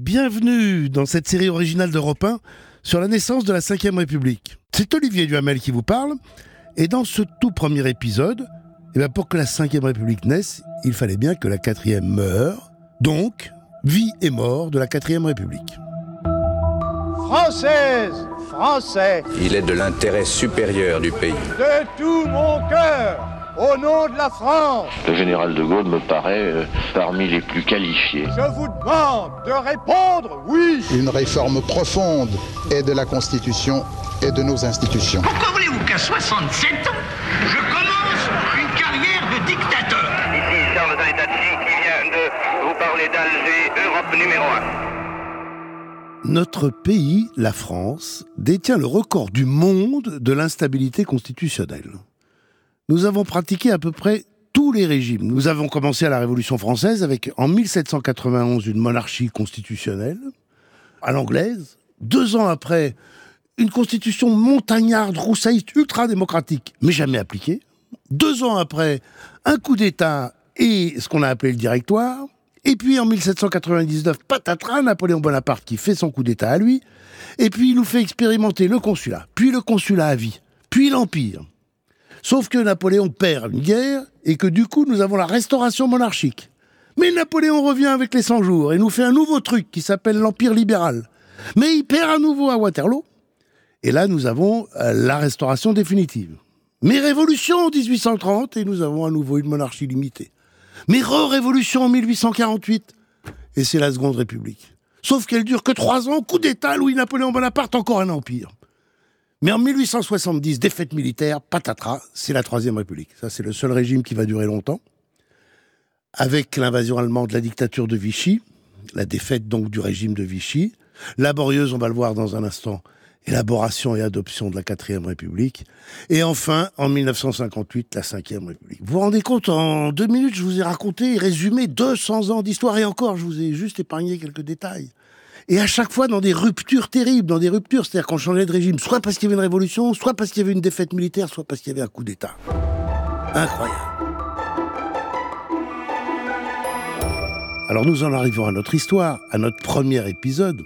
Bienvenue dans cette série originale d'Europe 1 sur la naissance de la Ve République. C'est Olivier Duhamel qui vous parle, et dans ce tout premier épisode, eh bien pour que la Ve République naisse, il fallait bien que la quatrième meure, donc vie et mort de la Quatrième République. Française, Français, Il est de l'intérêt supérieur du pays. de tout mon cœur, au nom de la France, Le général de Gaulle me paraît euh, parmi les plus qualifiés. je vous demande de répondre oui. une réforme profonde et de la Constitution et de nos institutions. Pourquoi voulez-vous qu'à 67 ans, je commence une carrière de dictateur? Ici Charles Zanettati qui vient de vous parler d'Alger, Europe numéro 1. Notre pays, la France, détient le record du monde de l'instabilité constitutionnelle. Nous avons pratiqué à peu près tous les régimes. Nous avons commencé à la Révolution française avec, en 1791, une monarchie constitutionnelle, à l'anglaise. Deux ans après, une constitution montagnarde, roussaïste, ultra-démocratique, mais jamais appliquée. Deux ans après, un coup d'État et ce qu'on a appelé le directoire. Et puis en 1799, patatras, Napoléon Bonaparte qui fait son coup d'État à lui. Et puis il nous fait expérimenter le consulat, puis le consulat à vie, puis l'Empire. Sauf que Napoléon perd une guerre et que du coup nous avons la restauration monarchique. Mais Napoléon revient avec les 100 jours et nous fait un nouveau truc qui s'appelle l'Empire libéral. Mais il perd à nouveau à Waterloo. Et là nous avons euh, la restauration définitive. Mais révolution en 1830 et nous avons à nouveau une monarchie limitée. Mais re-révolution en 1848 et c'est la Seconde République. Sauf qu'elle dure que trois ans, coup d'État, Louis-Napoléon Bonaparte, encore un empire. Mais en 1870, défaite militaire, patatras, c'est la Troisième République. Ça, c'est le seul régime qui va durer longtemps. Avec l'invasion allemande, la dictature de Vichy, la défaite donc du régime de Vichy, laborieuse, on va le voir dans un instant, élaboration et adoption de la Quatrième République, et enfin, en 1958, la Cinquième République. Vous vous rendez compte, en deux minutes, je vous ai raconté et résumé 200 ans d'histoire, et encore, je vous ai juste épargné quelques détails. Et à chaque fois dans des ruptures terribles, dans des ruptures, c'est-à-dire qu'on changeait de régime, soit parce qu'il y avait une révolution, soit parce qu'il y avait une défaite militaire, soit parce qu'il y avait un coup d'État. Incroyable. Alors nous en arrivons à notre histoire, à notre premier épisode,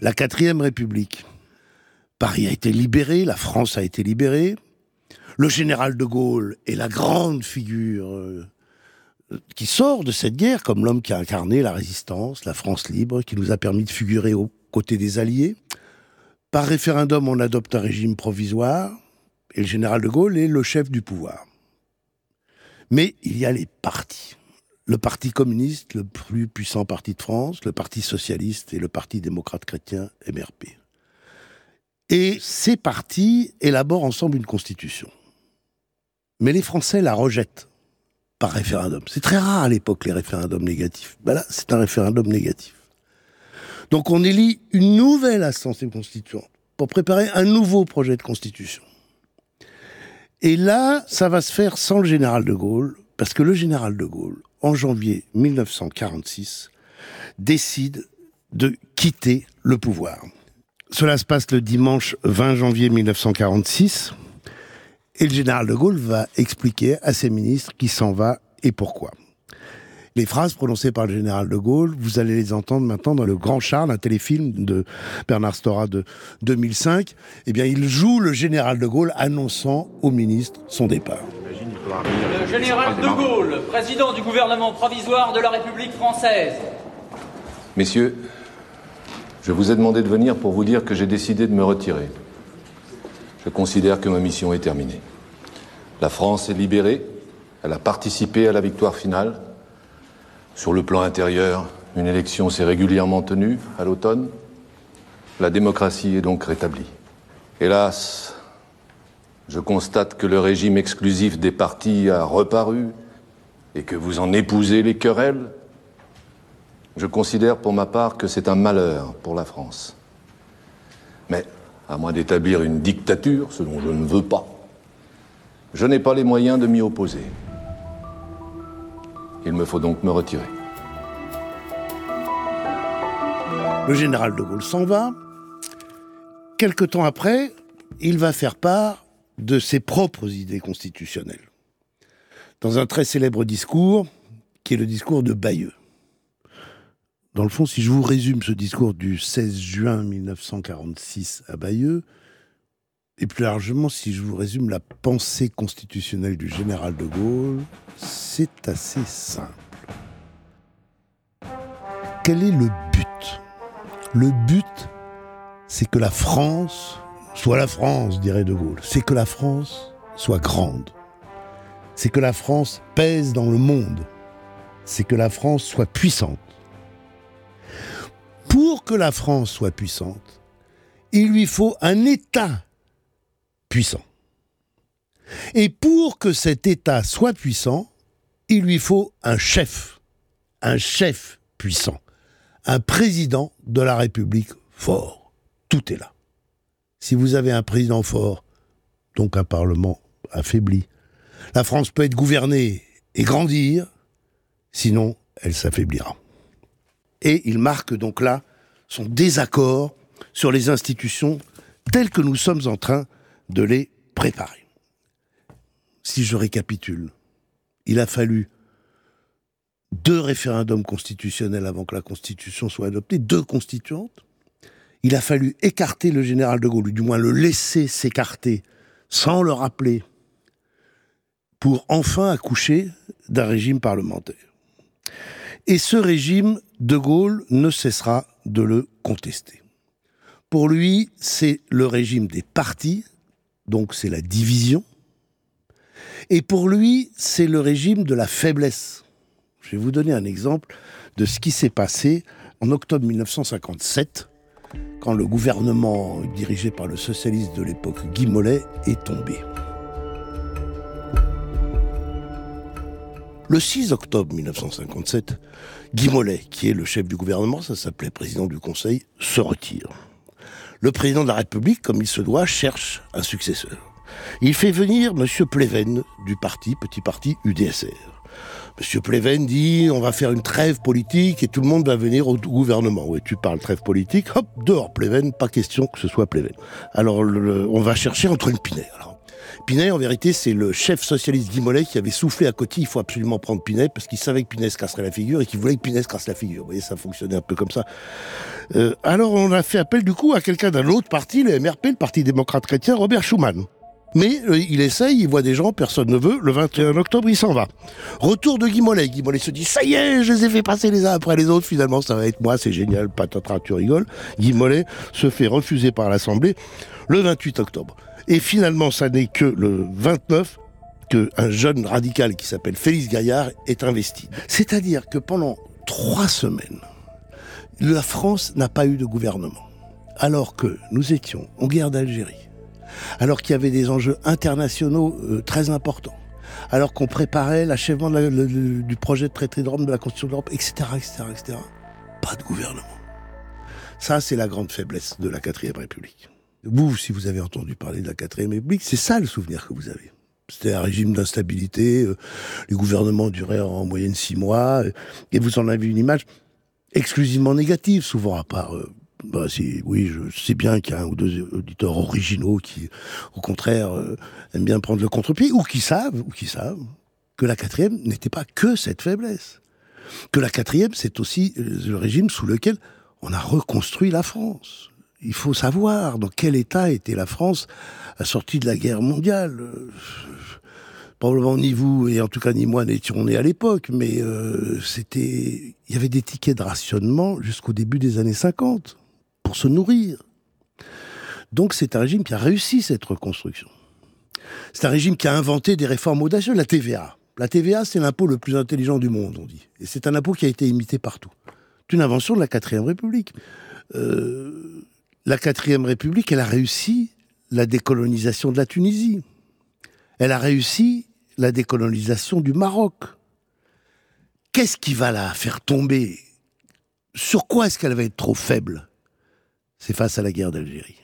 la quatrième République. Paris a été libéré, la France a été libérée, le général de Gaulle est la grande figure euh, qui sort de cette guerre comme l'homme qui a incarné la résistance, la France libre, qui nous a permis de figurer aux côtés des Alliés. Par référendum, on adopte un régime provisoire, et le général de Gaulle est le chef du pouvoir. Mais il y a les partis. Le Parti communiste, le plus puissant parti de France, le Parti socialiste et le Parti démocrate chrétien, MRP. Et ces partis élaborent ensemble une constitution. Mais les Français la rejettent par référendum. C'est très rare à l'époque les référendums négatifs. Ben là, c'est un référendum négatif. Donc on élit une nouvelle assemblée constituante pour préparer un nouveau projet de constitution. Et là, ça va se faire sans le général de Gaulle, parce que le général de Gaulle, en janvier 1946, décide de quitter le pouvoir. Cela se passe le dimanche 20 janvier 1946. Et le général de Gaulle va expliquer à ses ministres qui s'en va et pourquoi. Les phrases prononcées par le général de Gaulle, vous allez les entendre maintenant dans Le Grand Charles, un téléfilm de Bernard Stora de 2005. Eh bien, il joue le général de Gaulle annonçant au ministre son départ. Le général de Gaulle, président du gouvernement provisoire de la République française. Messieurs, je vous ai demandé de venir pour vous dire que j'ai décidé de me retirer. Je considère que ma mission est terminée. La France est libérée, elle a participé à la victoire finale. Sur le plan intérieur, une élection s'est régulièrement tenue à l'automne. La démocratie est donc rétablie. Hélas, je constate que le régime exclusif des partis a reparu et que vous en épousez les querelles. Je considère pour ma part que c'est un malheur pour la France. À moins d'établir une dictature, ce dont je ne veux pas, je n'ai pas les moyens de m'y opposer. Il me faut donc me retirer. Le général de Gaulle s'en va. Quelque temps après, il va faire part de ses propres idées constitutionnelles. Dans un très célèbre discours, qui est le discours de Bayeux. Dans le fond, si je vous résume ce discours du 16 juin 1946 à Bayeux, et plus largement, si je vous résume la pensée constitutionnelle du général de Gaulle, c'est assez simple. Quel est le but? Le but, c'est que la France soit la France, dirait de Gaulle. C'est que la France soit grande. C'est que la France pèse dans le monde. C'est que la France soit puissante. Pour que la France soit puissante, il lui faut un État puissant. Et pour que cet État soit puissant, il lui faut un chef, un chef puissant, un président de la République fort. Tout est là. Si vous avez un président fort, donc un Parlement affaibli, la France peut être gouvernée et grandir, sinon elle s'affaiblira. Et il marque donc là son désaccord sur les institutions telles que nous sommes en train de les préparer. Si je récapitule, il a fallu deux référendums constitutionnels avant que la Constitution soit adoptée, deux constituantes. Il a fallu écarter le général de Gaulle, ou du moins le laisser s'écarter sans le rappeler, pour enfin accoucher d'un régime parlementaire. Et ce régime, de Gaulle ne cessera de le contester. Pour lui, c'est le régime des partis, donc c'est la division. Et pour lui, c'est le régime de la faiblesse. Je vais vous donner un exemple de ce qui s'est passé en octobre 1957, quand le gouvernement dirigé par le socialiste de l'époque Guy Mollet est tombé. Le 6 octobre 1957, Guy Mollet, qui est le chef du gouvernement, ça s'appelait président du Conseil, se retire le président de la République, comme il se doit, cherche un successeur. Il fait venir M. Pleven du parti, petit parti UDSR. M. Pleven dit on va faire une trêve politique et tout le monde va venir au gouvernement. Oui, tu parles trêve politique, hop, dehors Pleven, pas question que ce soit Pleven. Alors on va chercher Antoine Pinet. Pinet, en vérité, c'est le chef socialiste Guy qui avait soufflé à côté, il faut absolument prendre Pinet, parce qu'il savait que Pinet se casserait la figure et qu'il voulait que Pinet se casse la figure. Vous voyez, ça fonctionnait un peu comme ça. Euh, alors on a fait appel du coup à quelqu'un d'un autre parti, le MRP, le Parti démocrate chrétien, Robert Schuman. Mais euh, il essaye, il voit des gens, personne ne veut. Le 21 octobre, il s'en va. Retour de Guy Mollet. Guy Mollet se dit Ça y est, je les ai fait passer les uns après les autres. Finalement, ça va être moi, c'est génial, patatras, tu rigoles. Guy Mollet se fait refuser par l'Assemblée le 28 octobre. Et finalement, ça n'est que le 29 qu'un jeune radical qui s'appelle Félix Gaillard est investi. C'est-à-dire que pendant trois semaines, la France n'a pas eu de gouvernement. Alors que nous étions en guerre d'Algérie, alors qu'il y avait des enjeux internationaux euh, très importants, alors qu'on préparait l'achèvement du projet de traité de Rome, de la Constitution de l'Europe, etc., etc., etc. Pas de gouvernement. Ça, c'est la grande faiblesse de la quatrième République. Vous, si vous avez entendu parler de la quatrième République, c'est ça le souvenir que vous avez. C'était un régime d'instabilité, euh, les gouvernements duraient en moyenne six mois, euh, et vous en avez une image exclusivement négative, souvent, à part... Euh, bah, oui, je sais bien qu'il y a un ou deux auditeurs originaux qui, au contraire, aiment bien prendre le contre-pied, ou qui savent, ou qui savent, que la quatrième n'était pas que cette faiblesse. Que la quatrième, c'est aussi le régime sous lequel on a reconstruit la France il faut savoir dans quel état était la France à la sortie de la guerre mondiale. Probablement ni vous et en tout cas ni moi n'étions nés à l'époque, mais euh, c'était, il y avait des tickets de rationnement jusqu'au début des années 50 pour se nourrir. Donc c'est un régime qui a réussi cette reconstruction. C'est un régime qui a inventé des réformes audacieuses. La TVA. La TVA, c'est l'impôt le plus intelligent du monde, on dit. Et c'est un impôt qui a été imité partout. C'est une invention de la quatrième République. Euh, la quatrième République, elle a réussi la décolonisation de la Tunisie. Elle a réussi la décolonisation du Maroc. Qu'est-ce qui va la faire tomber? Sur quoi est-ce qu'elle va être trop faible? C'est face à la guerre d'Algérie.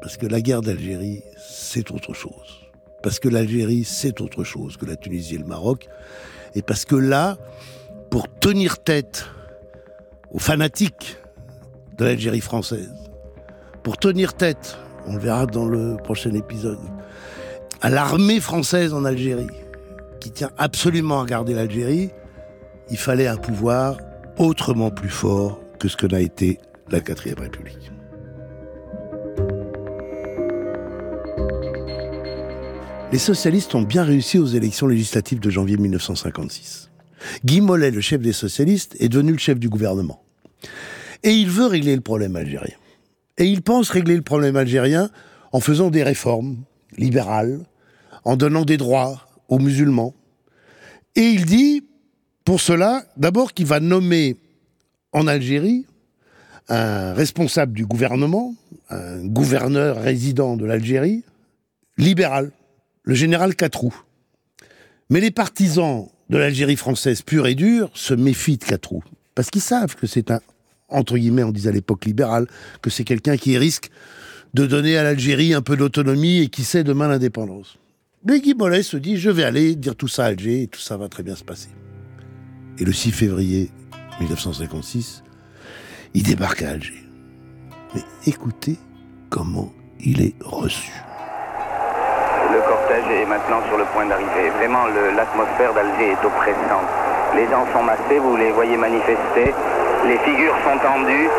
Parce que la guerre d'Algérie, c'est autre chose. Parce que l'Algérie, c'est autre chose que la Tunisie et le Maroc. Et parce que là, pour tenir tête aux fanatiques de l'Algérie française, pour tenir tête, on le verra dans le prochain épisode, à l'armée française en Algérie, qui tient absolument à garder l'Algérie, il fallait un pouvoir autrement plus fort que ce que n'a été la quatrième République. Les socialistes ont bien réussi aux élections législatives de janvier 1956. Guy Mollet, le chef des socialistes, est devenu le chef du gouvernement. Et il veut régler le problème algérien. Et il pense régler le problème algérien en faisant des réformes libérales, en donnant des droits aux musulmans. Et il dit, pour cela, d'abord qu'il va nommer en Algérie un responsable du gouvernement, un gouverneur résident de l'Algérie, libéral, le général Catrou. Mais les partisans de l'Algérie française pure et dure se méfient de Catrou, parce qu'ils savent que c'est un, entre guillemets, on disait à l'époque libéral, que c'est quelqu'un qui risque de donner à l'Algérie un peu d'autonomie et qui sait demain l'indépendance. Mais Guy Mollet se dit, je vais aller dire tout ça à Alger et tout ça va très bien se passer. Et le 6 février 1956, il débarque à Alger. Mais écoutez comment il est reçu. Le cortège est maintenant sur le point d'arriver. Vraiment, l'atmosphère d'Alger est oppressante. Les gens sont massés, vous les voyez manifester. Les figures sont tendues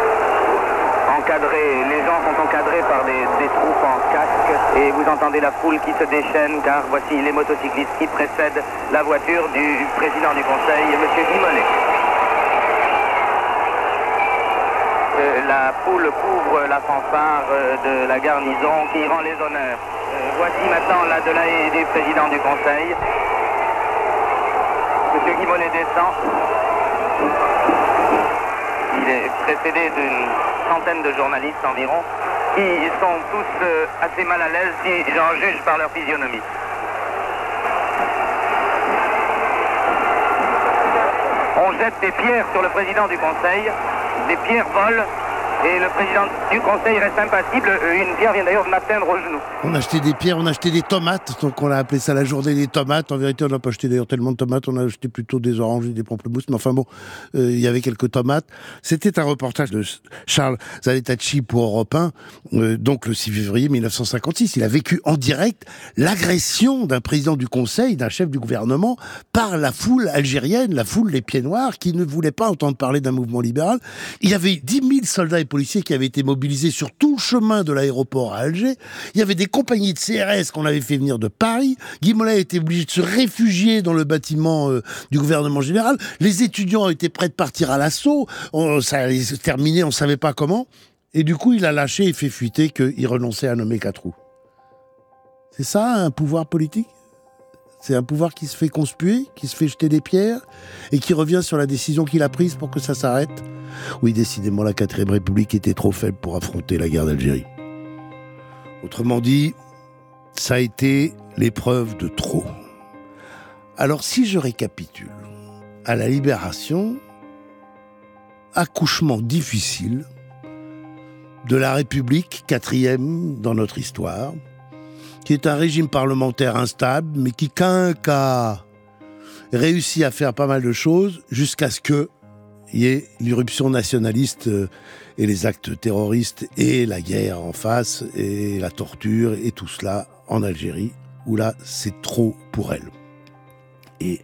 les gens sont encadrés par des, troupes en casque et vous entendez la foule qui se déchaîne car voici les motocyclistes qui précèdent la voiture du président du conseil, M. Guimonet. Euh, la foule couvre la fanfare euh, de la garnison qui rend les honneurs. Euh, voici maintenant la de du président du conseil. M. Guimonet descend. Il est précédé d'une centaine de journalistes environ, qui sont tous euh, assez mal à l'aise si j'en juge par leur physionomie. On jette des pierres sur le président du Conseil, des pierres volent, et le président du conseil reste impassible. Euh, une pierre vient d'ailleurs de m'atteindre au genou. On a acheté des pierres, on a acheté des tomates. Donc on a appelé ça la journée des tomates. En vérité, on n'a pas acheté d'ailleurs tellement de tomates. On a acheté plutôt des oranges et des pamplemousses. Mais enfin bon, euh, il y avait quelques tomates. C'était un reportage de Charles Zanettacci pour Europe 1, euh, donc le 6 février 1956. Il a vécu en direct l'agression d'un président du conseil, d'un chef du gouvernement, par la foule algérienne, la foule des pieds noirs, qui ne voulait pas entendre parler d'un mouvement libéral. Il y avait 10 000 soldats policiers qui avaient été mobilisés sur tout le chemin de l'aéroport à Alger. Il y avait des compagnies de CRS qu'on avait fait venir de Paris. Guy Mollet a été obligé de se réfugier dans le bâtiment euh, du gouvernement général. Les étudiants étaient prêts de partir à l'assaut. Ça allait se terminer, on ne savait pas comment. Et du coup, il a lâché et fait fuiter qu'il renonçait à nommer Catrou. C'est ça, un pouvoir politique? C'est un pouvoir qui se fait conspuer, qui se fait jeter des pierres, et qui revient sur la décision qu'il a prise pour que ça s'arrête. Oui, décidément, la 4 République était trop faible pour affronter la guerre d'Algérie. Autrement dit, ça a été l'épreuve de trop. Alors si je récapitule, à la libération, accouchement difficile de la République, quatrième dans notre histoire, qui est un régime parlementaire instable, mais qui, qu'un cas, réussit à faire pas mal de choses jusqu'à ce que y ait l'irruption nationaliste euh, et les actes terroristes et la guerre en face et la torture et tout cela en Algérie, où là, c'est trop pour elle. Et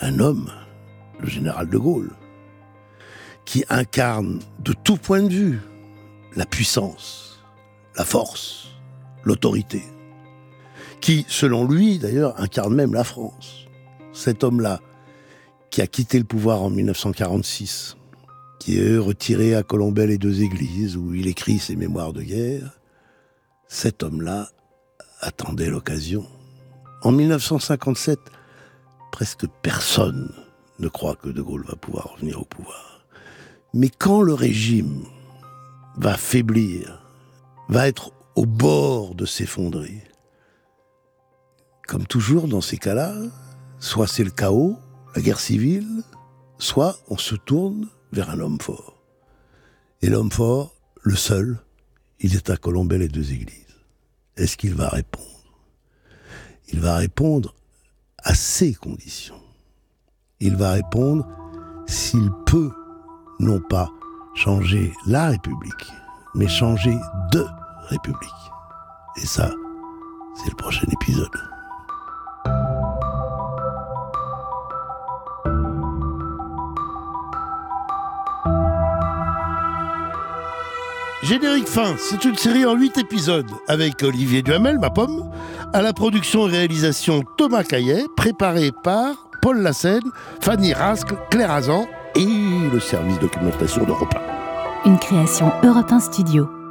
un homme, le général de Gaulle, qui incarne de tout point de vue la puissance, la force, l'autorité, qui, selon lui, d'ailleurs, incarne même la France. Cet homme-là, qui a quitté le pouvoir en 1946, qui est retiré à Colombey les deux églises, où il écrit ses mémoires de guerre, cet homme-là attendait l'occasion. En 1957, presque personne ne croit que De Gaulle va pouvoir revenir au pouvoir. Mais quand le régime va faiblir, va être au bord de s'effondrer, comme toujours dans ces cas-là, soit c'est le chaos, la guerre civile, soit on se tourne vers un homme fort. Et l'homme fort, le seul, il est à Colombey les deux églises. Est-ce qu'il va répondre? Il va répondre à ses conditions. Il va répondre s'il peut non pas changer la République, mais changer de République. Et ça, c'est le prochain épisode. Générique fin, c'est une série en 8 épisodes avec Olivier Duhamel, ma pomme, à la production et réalisation Thomas Caillet, préparé par Paul Lassène, Fanny Rascle, Claire Azan et le service documentation d'Europe 1. Une création Europe 1 Studio.